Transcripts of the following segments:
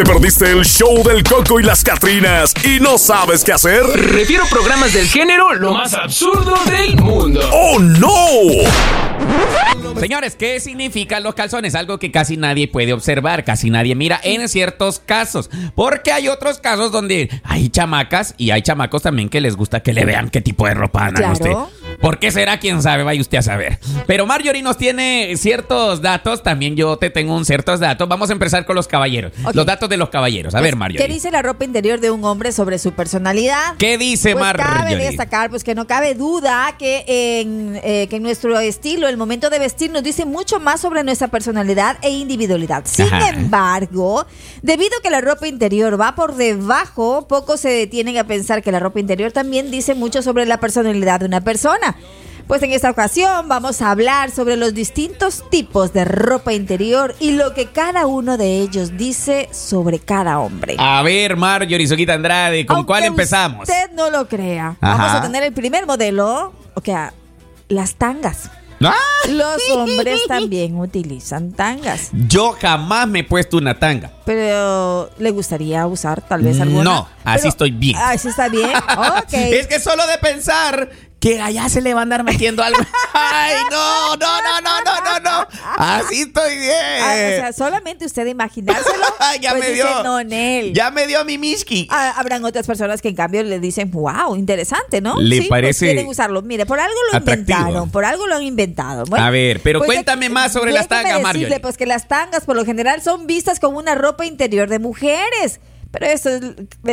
¿Te perdiste el show del Coco y las Catrinas y no sabes qué hacer? Refiero programas del género lo más absurdo del mundo. ¡Oh, no! Señores, ¿qué significan los calzones? Algo que casi nadie puede observar, casi nadie mira en ciertos casos. Porque hay otros casos donde hay chamacas y hay chamacos también que les gusta que le vean qué tipo de ropa andan Claro. usted. ¿Por qué será? ¿Quién sabe? Vaya usted a saber. Pero Marjorie nos tiene ciertos datos, también yo te tengo un ciertos datos. Vamos a empezar con los caballeros. Los datos de los caballeros. A ver, Pues, Marjorie. ¿Qué dice la ropa interior de un hombre sobre su personalidad? ¿Qué dice Pues cabe Marjorie? destacar pues que no cabe duda que en, eh, que en nuestro estilo, el momento de vestir nos dice mucho más sobre nuestra personalidad e individualidad. Sin Ajá. embargo, debido a que la ropa interior va por debajo, pocos se detienen a pensar que la ropa interior también dice mucho sobre la personalidad de una persona. Pues en esta ocasión vamos a hablar sobre los distintos tipos de ropa interior y lo que cada uno de ellos dice sobre cada hombre. A ver, Marjorie Soquita Andrade, ¿con Aunque cuál empezamos? Usted no lo crea. Ajá. Vamos a tener el primer modelo, o sea, las tangas. ¡Ah! Los hombres también utilizan tangas, Yo jamás me he puesto una tanga. pero le gustaría usar tal vez alguna. No, así Pero- estoy bien. Así está bien. Ok. Es que solo de pensar que allá se le va a andar metiendo algo. Ay, no, no, no, no, no, no, no. Así estoy bien. Ah, o sea, solamente usted imaginárselo. ya pues me dice, dio. no, Nel. Ya me dio mi miski. Ah, habrán otras personas que en cambio le dicen, wow, interesante, ¿no? Le Sí, pues parece quieren usarlo. Mire, por algo lo atractivo. inventaron, por algo lo han inventado. Bueno, A ver, pero pues, cuéntame más sobre las tangas, Marjorie. Pues que las tangas por lo general son vistas como una ropa interior de mujeres. Pero eso, es-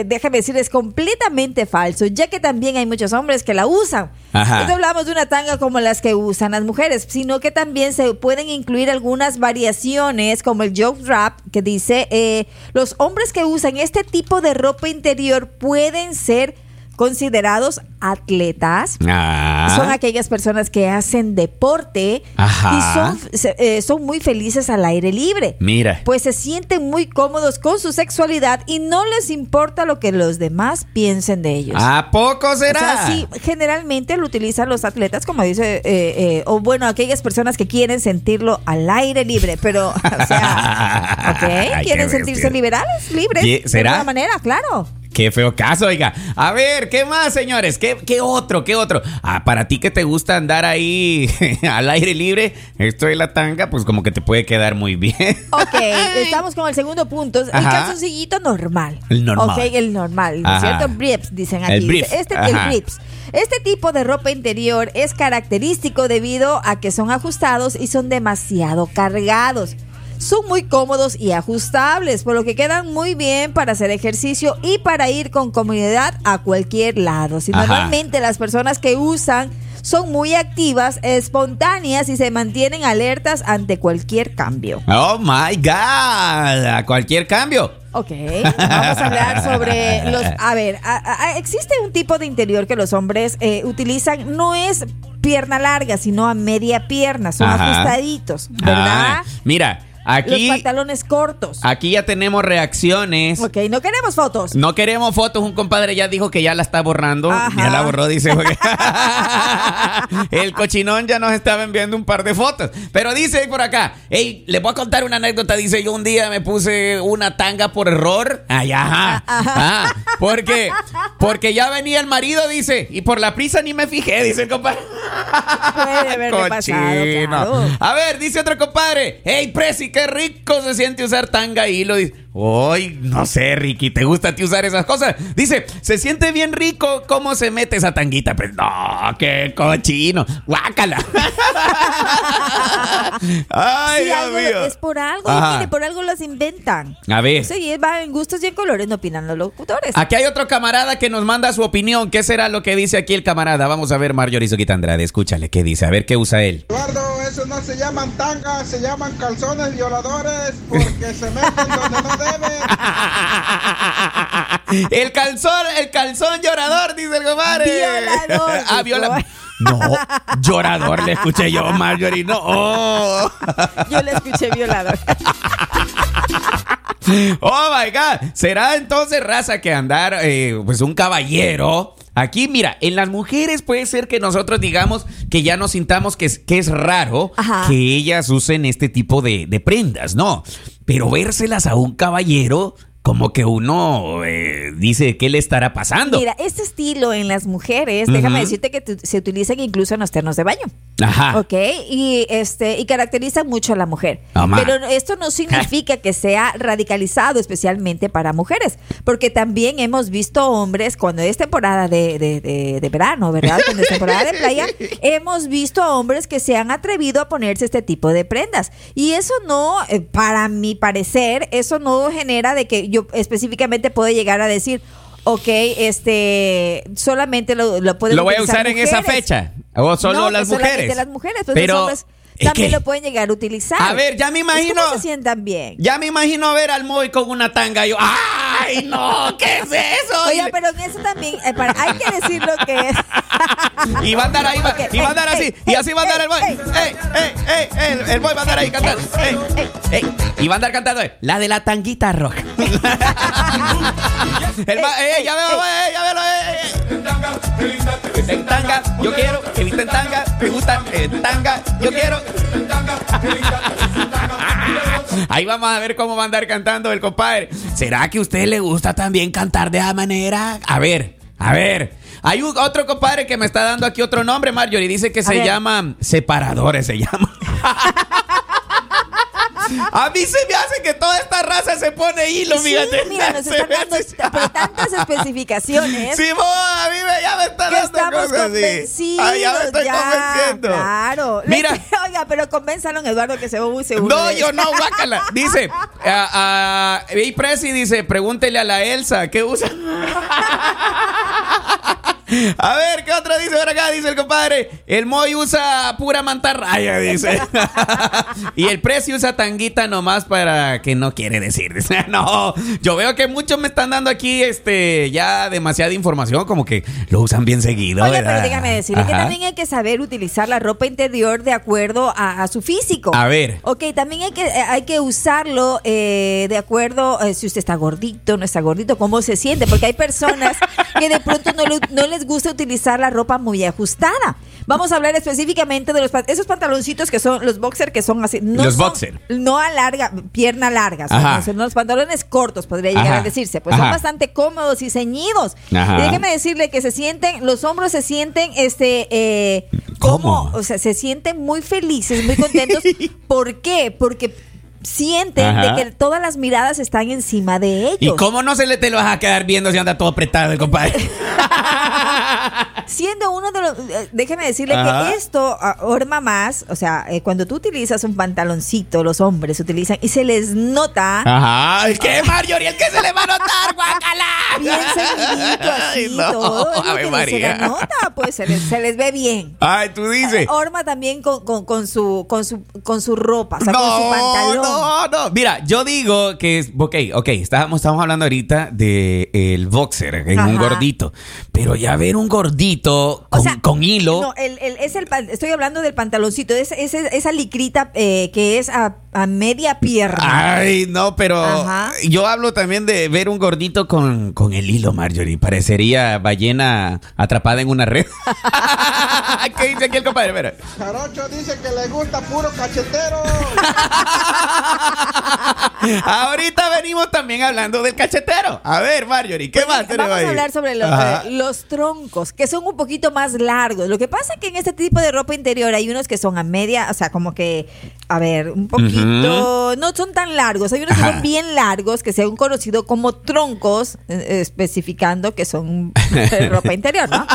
déjame decir, es completamente falso, ya que también hay muchos hombres que la usan. Ajá. No hablamos de una tanga como las que usan las mujeres, sino que también se pueden incluir algunas variaciones, como el joke wrap, que dice, eh, los hombres que usan este tipo de ropa interior pueden ser considerados atletas. Ah. Son aquellas personas que hacen deporte Ajá. y son, eh, son muy felices al aire libre. Mira. Pues se sienten muy cómodos con su sexualidad y no les importa lo que los demás piensen de ellos. ¿A poco O será? sea, sí, generalmente lo utilizan los atletas, como dice, eh, eh, o bueno, aquellas personas que quieren sentirlo al aire libre, pero, o sea, ¿ok? Ay, Quieren sentirse liberales, libres. De alguna manera, claro. Qué feo caso, oiga. A ver, ¿qué más, señores? ¿Qué, qué otro? ¿Qué otro? Ah, para ti que te gusta andar ahí al aire libre, esto de la tanga, pues como que te puede quedar muy bien. Ok, estamos con el segundo punto. El Ajá. calzoncillito normal. El normal. Ok, el normal, ¿no cierto? Briefs, dicen aquí. El brief, Este, ajá. el briefs. Este tipo de ropa interior es característico debido a que son ajustados y son demasiado cargados. Son muy cómodos y ajustables, por lo que quedan muy bien para hacer ejercicio y para ir con comodidad a cualquier lado. Si Ajá. normalmente las personas que usan son muy activas, espontáneas y se mantienen alertas ante cualquier cambio. Oh my God, a cualquier cambio. Ok, vamos a hablar sobre los... A ver, a- a- existe un tipo de interior que los hombres eh, utilizan, no es pierna larga, sino a media pierna, son Ajá. ajustaditos, ¿verdad? Ah, mira, aquí, Los pantalones cortos. aquí ya tenemos reacciones. Ok, no queremos fotos. No queremos fotos. Un compadre ya dijo que ya la está borrando. Ajá. Ya la borró, dice. porque- El cochinón ya nos estaba enviando un par de fotos. Pero dice por acá, hey, les voy a contar una anécdota. Dice, yo un día me puse una tanga por error. Ay, ajá. Ah, porque, porque ya venía el marido, dice, y por la prisa ni me fijé, dice el compadre. Puede haberle pasado, Cochino. claro. A ver, dice otro compadre. Hey, Prezi, qué rico se siente usar tanga y hilo. Dice, Uy, no sé, Ricky, ¿te gusta a ti usar esas cosas? Dice, se siente bien rico cómo se mete esa tanguita. Pues no, qué cochino. Guácala. Ay, Sí, Dios algo- mío. es por algo, mire, por algo las inventan. A ver. Sí, va en gustos y en colores, no opinan los locutores. Aquí hay otro camarada que nos manda su opinión. ¿Qué será lo que dice aquí el camarada? Vamos a ver, Marjorie Soquita Andrade. Escúchale, ¿qué dice? A ver qué usa él. Eduardo, esos no se llaman tangas, se llaman calzones violadores porque se meten donde no deben. el calzón, el calzón llorador, dice el compadre. Violador, ah. No, llorador, le escuché yo, Marjorie. No. Oh, Yo le escuché violador. Oh my God. ¿Será entonces raza que andar, eh, pues un caballero? Aquí, mira, en las mujeres puede ser que nosotros digamos que ya nos sintamos que es, que es raro Ajá. que ellas usen este tipo de, de prendas, ¿no? Pero vérselas a un caballero, como que uno eh, dice, ¿qué le estará pasando? Mira, este estilo en las mujeres, déjame decirte que se utilizan incluso en los ternos de baño. Ajá. Ok, y este y caracteriza mucho a la mujer. Pero esto no significa que sea radicalizado especialmente para mujeres, porque también hemos visto hombres cuando es temporada de, de- de- de verano, ¿verdad? Cuando es temporada de playa, hemos visto hombres que se han atrevido a ponerse este tipo de prendas. Y eso no, eh, para mi parecer, eso no genera de que yo específicamente puedo llegar a decir, ok, este, solamente lo, lo pueden ¿Lo voy a usar en esa mujeres". fecha? ¿O solo No, las mujeres? las mujeres, pues Pero, los hombres es también que- lo pueden llegar a utilizar. A ver, ya me imagino- se sientan bien. Ya me imagino ver al Moy con una tanga y yo, ¡ay, no! ¿Qué es eso? Oye, pero en eso también eh, para- hay que decir lo que es. Y va a andar ahí, va- Ok, y va a andar así, ey, y así va a andar el boy. ey, ¡Ey, ey, El, el boy va a andar ahí cantando. ¡Ey, ey, ey! Y va a andar cantando, eh, la de la tanguita roja. el va, ey, ya veo, ey, ya veo, ey, ey. En tanga, yo quiero, que viste en tanga, me gusta en tanga, yo quiero. Ahí vamos a ver cómo va a andar cantando el compadre. ¿Será que a usted le gusta también cantar de esa manera? A ver, a ver. Hay un, otro compadre que me está dando aquí otro nombre, Marjorie. Dice que se ver. llama Separadores, se llama. A mí se me hace que toda esta raza se pone hilo, Sí, fíjate. mira, nos están dando pero tantas especificaciones. Sí, vos, a mí me, ya me está Que dando estamos cosas así. convencidos. Ay, ya me estoy ya, convenciendo. Claro. Mira. Oiga, pero convénzalo, Eduardo, que se ve muy seguro. No, yo no, guácala. Dice, a, a, y Prezi dice, pregúntele a la Elsa, ¿qué usa? A ver, ¿qué otra dice por acá? Dice el compadre. El Moy usa pura mantarraya, dice. y el Prezi usa tanguita nomás para que no quiere decir. Dice, no, yo veo que muchos me están dando aquí este ya demasiada información, como que lo usan bien seguido. Oye, ¿verdad? pero déjame decirle que también hay que saber utilizar la ropa interior de acuerdo a, a su físico. A ver. Ok, también hay que, hay que usarlo eh, de acuerdo eh, si usted está gordito, no está gordito, cómo se siente. Porque hay personas que de pronto no, le- no les gusta utilizar la ropa muy ajustada. Vamos a hablar específicamente de los esos pantaloncitos que son los boxer que son así. No Los son- boxer. No a larga, pierna larga. son- los pantalones cortos, podría llegar Ajá. a decirse. Pues son bastante cómodos y ceñidos. Ajá. Y déjeme decirle que se sienten, los hombros se sienten, este, eh, ¿Cómo? como, o sea, se sienten muy felices, muy contentos. ¿Por qué? Porque sienten Ajá. de que todas las miradas están encima de ellos. ¿Y cómo no se le te lo vas a quedar viendo si anda todo apretado el compadre? Siendo uno de los, eh, déjeme decirle Ajá. que esto orma más, o sea, eh, cuando tú utilizas un pantaloncito, los hombres utilizan y se les nota Ajá. ¿El qué, Marjorie? ¿El qué se le va a notar, guacala? bien ceñidito así, no, todo es lo que María. se les nota, pues se les, se les ve bien. Ay, tú dices. Orma también con, con, con su con su con su ropa, o sea, con su pantalón. no, no. Mira, yo digo que es. Ok, ok. Estábamos, estamos hablando ahorita de el boxer, en un gordito. Pero ya ver un gordito con, O sea, con hilo. No, el, el- es el, pan- estoy hablando del pantaloncito, es, es- esa licrita eh, que es a, a media pierna. Ay, no, pero Ajá. yo hablo también de ver un gordito con, con el hilo, Marjorie. Parecería ballena atrapada en una red. ¿Qué dice aquí el compadre? Mira. Jarocho dice que le gusta puro cachetero. Ahorita venimos también hablando del cachetero. A ver, Marjorie, ¿qué más tenemos Pues, Vamos ahí? a hablar sobre los, eh, los troncos, que son un poquito más largos. Lo que pasa es que en este tipo de ropa interior hay unos que son a media, o sea, como que, a ver, un poquito, no son tan largos. Hay unos que Ajá. son bien largos, que se han conocido como troncos, eh, especificando que son ropa interior, ¿no?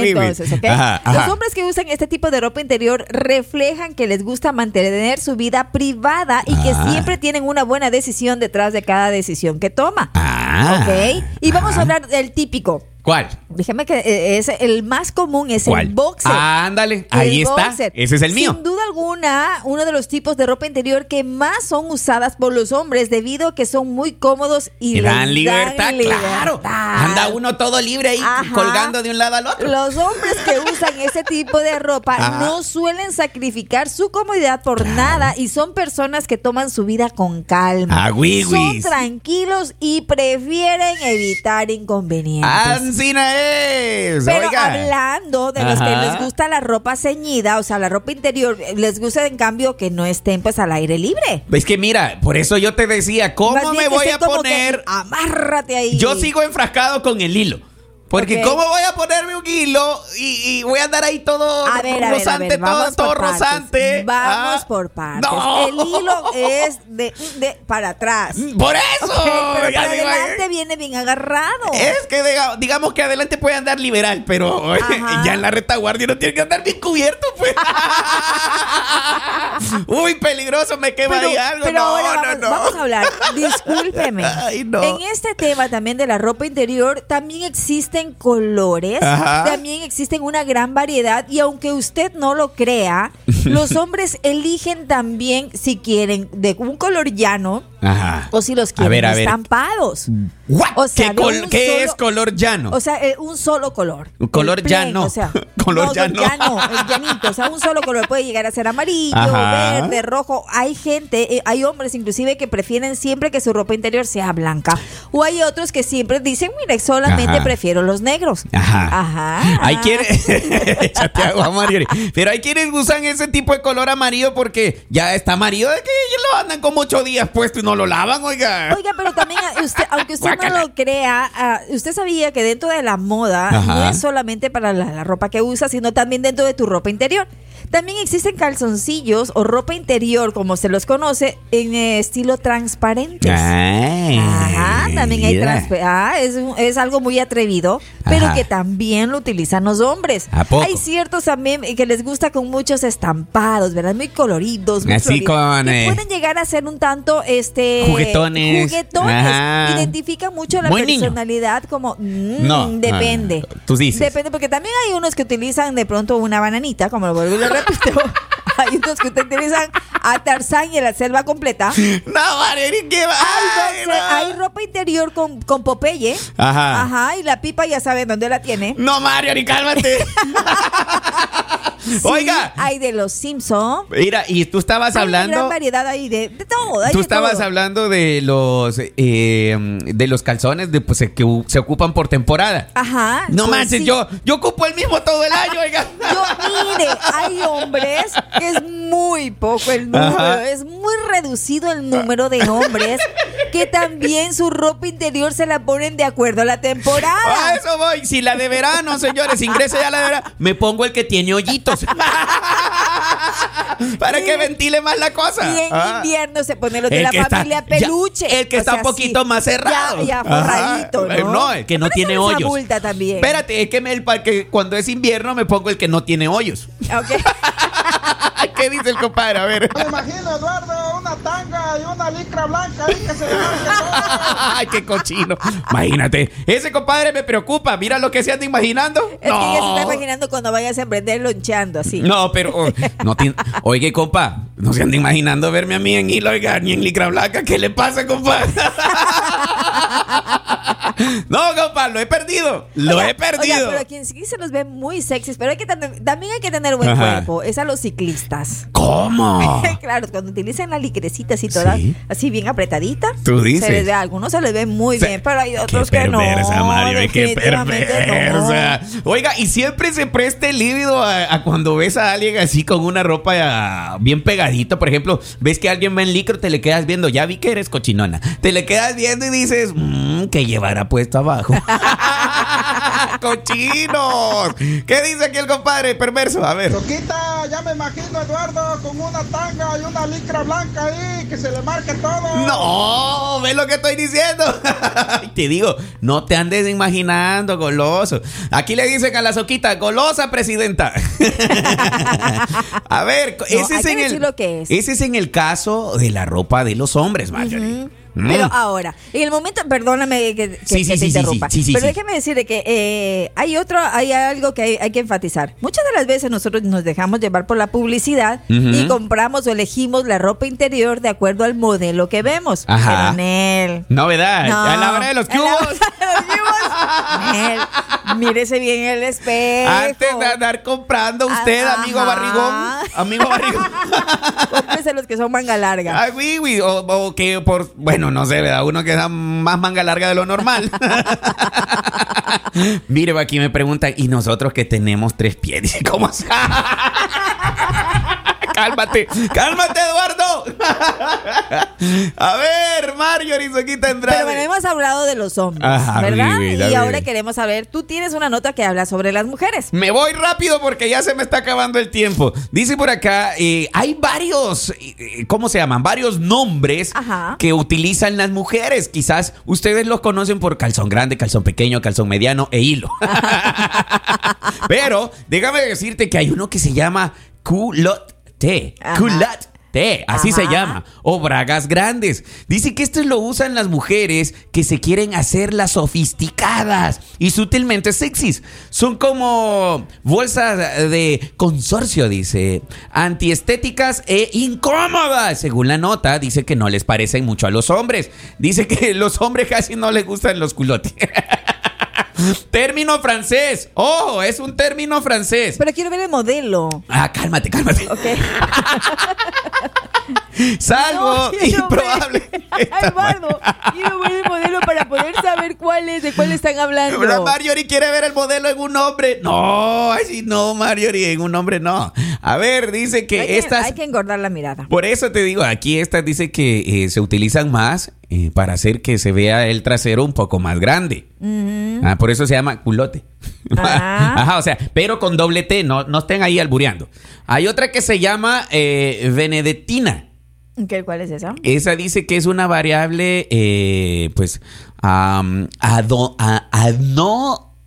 Oui. Entonces, ¿ok? Ajá, Los ajá. hombres que usan este tipo de ropa interior reflejan que les gusta mantener su vida privada y que Ah. siempre tienen una buena decisión detrás de cada decisión que toma. Ah. Ok. Y vamos a hablar del típico. ¿Cuál? Déjame que eh, es el más común es ¿Cuál? el boxer. Ah, ándale, ahí está. Ese es el mío. Sin duda alguna, uno de los tipos de ropa interior que más son usadas por los hombres debido a que son muy cómodos y, Y les dan libertad, claro. libertad. Anda uno todo libre ahí Ajá. colgando de un lado al otro. Los hombres que usan ese tipo de ropa Ajá. no suelen sacrificar su comodidad por nada y son personas que toman su vida con calma. Ah, güey, son tranquilos y prefieren evitar inconvenientes. Ancina es. Pero Oiga. hablando de los que les gusta la ropa ceñida, o sea, la ropa interior, les gusta en cambio que no estén pues al aire libre. Es que mira, por eso yo te decía, ¿cómo me voy a que, poner? amárrate ahí. Yo sigo enfrascado con el hilo. Porque. ¿cómo voy a ponerme un hilo y, y voy a andar ahí todo A ver, a ver, a rosante, ver, vamos todo rosante? Vamos Ah, por partes. No. El hilo es de, de para atrás. Por eso. Pero para adelante viene bien agarrado. Es que diga- digamos que adelante puede andar liberal, pero Ajá. ya en la retaguardia no tiene que andar bien cubierto, pues. Uy, peligroso, me quema Pero, ahí algo. pero no, ahora no, vamos, no. A hablar. Discúlpeme. Ay, no. En este tema también de la ropa interior, también existen colores, Ajá. también existen una gran variedad y aunque usted no lo crea, los hombres eligen también si quieren de un color llano Ajá. o si los A quieren ver, a ver. estampados. What? O sea, ¿Qué, de col- un qué solo- es color llano? O sea, eh, un solo color. Un color plain, llano. O sea, Color no, llano. el llanito. O sea, un solo color. Puede llegar a ser amarillo, Ajá. verde, rojo. Hay gente, eh, hay hombres inclusive que prefieren siempre que su ropa interior sea blanca. O hay otros que siempre dicen, mire, solamente Ajá. prefiero los negros. Ajá. Ajá. Hay quienes. Pero hay quienes usan ese tipo de color amarillo porque ya está amarillo de que lo andan como ocho días puesto y no lo lavan, oiga. Oiga, pero también usted, aunque usted no lo crea, ah, usted sabía que dentro de la moda no es solamente para la, la ropa que usas, sino también dentro de tu ropa interior. También existen calzoncillos o ropa interior, como se los conoce, en eh, estilo transparentes. Ay, Ajá, también hay ah, es, algo muy atrevido, pero Ajá. que también lo utilizan los hombres. ¿A poco? Hay ciertos también que les gusta con muchos estampados, ¿verdad? Muy coloridos, muy Así floridos, con, que eh, pueden llegar a ser un tanto este Juguetones. juguetones. Ajá. Identifica mucho la Muy niño. personalidad como mm, No, depende. ah, tú dices. Depende porque también hay unos que utilizan de pronto una bananita, como lo vuelvo y hay unos que utilizan a Tarzán y a la selva completa. No, Mario, ni qué va. Hay, no. ropa interior con, con Popeye. Ajá. Ajá, y la pipa ya saben dónde la tiene. No, Mario, ni cálmate. Sí, Oiga. Hay de los Simpson. Mira, y tú estabas Hay una gran hablando. variedad ahí de, de todo. hay Tú de estabas todo. hablando de los eh, de los calzones de, pues, que se ocupan por temporada. Ajá. No pues manches, sí. yo, yo ocupo el mismo todo el año, oiga. Yo, mire, hay hombres que es muy poco el número, Ajá. es muy reducido el número de hombres que también su ropa interior se la ponen de acuerdo a la A temporada. eso voy. Si la de verano, señores, ingrese ya la de verano, me pongo el que tiene hoyitos. Para que ventile más la cosa. Y en Ah. invierno se pone los de El la está- familia ya, peluche. el que O está sea, un poquito sí, más cerrado. Ya, ya Ajá. forradito, ¿no? No, el que no tiene hoyos. multa también. Espérate, es que, me, el, que cuando es invierno me pongo el que no tiene hoyos. Ok. ¿Qué dice el compadre? A ver. Me imagino, Eduardo, una tanga y una licra blanca ahí que se. Ay, qué cochino. Imagínate. Ese compadre me preocupa. Mira lo que se anda imaginando. Es que ya se está imaginando cuando vayas a emprender loncheando así. No, pero oh, no tiene. Oye, compa, no se anda imaginando verme a mí en hilo, oiga, ni en licra blanca. ¿Qué le pasa, compa? No, compa, lo he perdido. Lo Oiga, he perdido. Oiga, pero a quien sí se los ve muy sexys, pero hay que tener- también hay que tener buen Ajá. cuerpo. Es a los ciclistas. ¿Cómo? claro, cuando utilizan la licrecita así toda, Sí. así bien apretadita. Tú dices. Se les ve, a algunos se les ve muy Se- bien, pero hay Qué otros que no. perversa, Mario, qué perversa. Oiga, y siempre se preste lívido a, a cuando ves a alguien así con una ropa ah, bien pegadita. Por ejemplo, ves que alguien va en licro, te le quedas viendo. Ya vi que eres cochinona. Te le quedas viendo y dices, mmm, ¿qué llevará puesto abajo? ¡Cochinos! ¿Qué dice aquí el compadre perverso? A ver. Loquita, ya me imagino, Eduardo, con una tanga y una licra blanca ahí que se le marque todo. No, ¿ves lo que estoy diciendo? te digo, no te andes imaginando, goloso. Aquí le dicen a la soquita, golosa presidenta. a ver, No, ese, es en el, que es. ese es en el caso de la ropa de los hombres, Marjorie. Pero ahora, en el momento, perdóname que, que- Sí, que sí, te sí, interrumpa, pero déjeme decirle que eh, hay otro, hay algo que hay, hay que enfatizar. Muchas de las veces nosotros nos dejamos llevar por la publicidad y compramos o elegimos la ropa interior de acuerdo al modelo que vemos. Ajá. Pero Novedad, no. a la hora de los cubos. mírese bien el espejo. Antes de andar comprando usted, Ah, amigo barrigón, amigo barrigón. Cómprese los que son manga larga. Ay, oui, oui, o, o que por, bueno, no sé, ¿verdad? Uno que da más manga larga de lo normal. Mire, aquí me preguntan, ¿y nosotros que tenemos tres pies? ¿cómo así? Cálmate, cálmate, Eduardo. A ver, Mario Isoquita Andrade. Pero bueno, hemos hablado de los hombres, Ajá, ¿verdad? y ahora queremos saber, tú tienes una nota que habla sobre las mujeres. Me voy rápido porque ya se me está acabando el tiempo. Dice por acá, eh, hay varios, eh, ¿cómo se llaman? Varios nombres Ajá. que utilizan las mujeres. Quizás ustedes los conocen por calzón grande, calzón pequeño, calzón mediano e hilo. Pero déjame decirte que hay uno que se llama culotte. Ajá. Culotte. Así se llama. O bragas grandes. Dice que esto lo usan las mujeres que se quieren hacer las sofisticadas y sutilmente sexys. Son como bolsas de consorcio, dice. Antiestéticas e incómodas. Según la nota, dice que no les parecen mucho a los hombres. Dice que los hombres casi no les gustan los culotes. término francés. Oh, es un término francés. Pero quiero ver el modelo. Ah, cálmate, cálmate. Ok. Salvo No, improbable. Eduardo, quiero ver el modelo para poder saber cuál es, de cuál están hablando. La Marjorie quiere ver el modelo en un hombre. No, así no, Marjorie, en un hombre no. A ver, dice que hay, que, estas. hay que engordar la mirada. Por eso te digo, aquí estas dice que eh, se utilizan más eh, para hacer que se vea el trasero un poco más grande. Ah, por eso se llama culote. Ah. Ajá, o sea, pero con doble T, no, no estén ahí albureando. Hay otra que se llama eh, Benedettina. Ok, ¿Cuál es esa? Esa dice que es una variable, eh, pues, a- ano-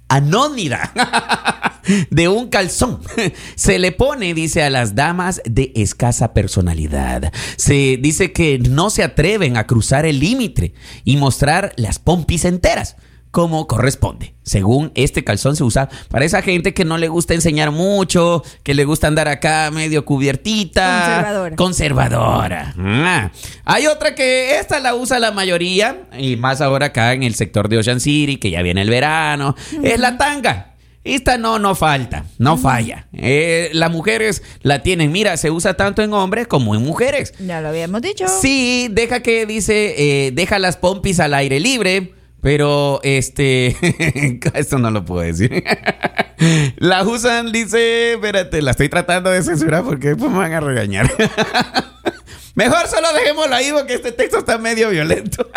anónida de un calzón. Se le pone, dice, a las damas de escasa personalidad. Se dice que no se atreven a cruzar el límite y mostrar las pompis enteras. Como corresponde. Según este calzón se usa para esa gente que no le gusta enseñar mucho, que le gusta andar acá medio cubiertita. Conservadora. Conservadora. Ah. Hay otra que esta la usa la mayoría, y más ahora acá en el sector de Ocean City, que ya viene el verano, es la tanga. Esta no, no falta, no falla. Eh, las mujeres la tienen, mira, se usa tanto en hombres como en mujeres. Ya lo habíamos dicho. Sí, deja que dice, eh, deja las pompis al aire libre, pero este, esto no lo puedo decir. la usan, dice, espérate, la estoy tratando de censurar porque después me van a regañar. Mejor solo dejémoslo ahí porque este texto está medio violento.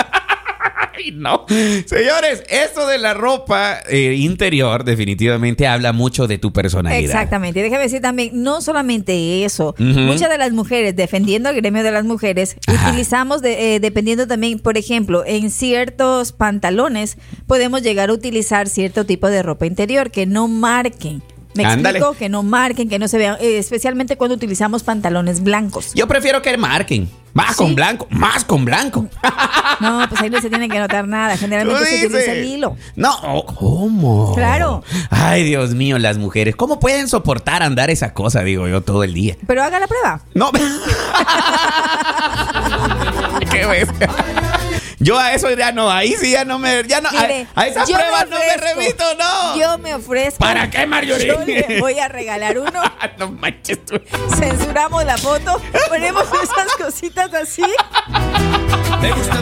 Ay, no. Señores, esto de la ropa eh, interior definitivamente habla mucho de tu personalidad. Exactamente. Y déjame decir también, no solamente eso. Muchas de las mujeres, defendiendo el gremio de las mujeres, Ajá. utilizamos, de- eh, dependiendo también, por ejemplo, en ciertos pantalones, podemos llegar a utilizar cierto tipo de ropa interior que no marquen. Me Ándale. explico que no marquen, que no se vean, eh, especialmente cuando utilizamos pantalones blancos. Yo prefiero que marquen. Más Sí. con blanco, más con blanco. No, pues ahí no se tiene que notar nada. Generalmente se utiliza el hilo. No, ¿cómo? Claro. Ay, Dios mío, las mujeres. ¿Cómo pueden soportar andar esa cosa, digo yo, todo el día? Pero haga la prueba. No. Qué bestia. Yo a eso ya no, ahí sí ya no me. Ya no, a, Mire, a esas pruebas no me remito, no. Yo me ofrezco. ¿Para qué, Marjorie? Yo le voy a regalar uno. no manches tú. Censuramos la foto, ponemos esas cositas así.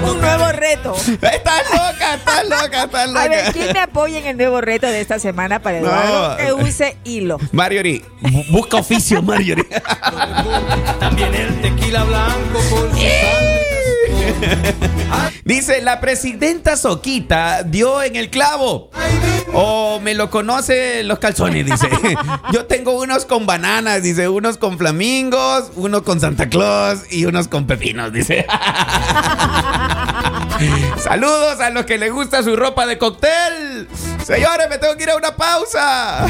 Un nuevo reto. Estás loca, estás loca, estás loca. A ver, ¿quién me apoya en el nuevo reto de esta semana para Eduardo? No. Que use hilo. Marjorie, bu- busca oficio, Marjorie. También el tequila blanco con su. Dice, la presidenta Soquita dio en el clavo. O me lo conoce los calzones, dice. Yo tengo unos con bananas, dice, unos con flamingos, unos con Santa Claus y unos con pepinos, dice. Saludos a los que les gusta su ropa de cóctel. Señores, me tengo que ir a una pausa.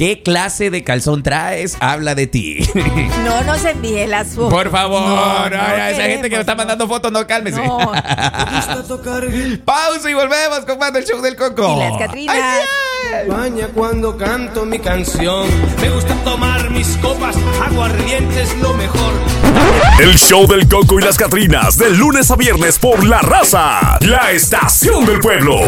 ¿Qué clase de calzón traes? Habla de ti. No nos envíe las fotos. Por favor, No, no ay, esa gente que me queremos, está mandando fotos, no cálmese. No. Gusta tocar Pausa y volvemos con más del show del Coco. Y las Catrinas. Ay. España cuando canto mi canción. Me gusta tomar mis copas, aguardientes lo mejor. El show del Coco y las Catrinas, de lunes a viernes por La Raza, la estación del pueblo.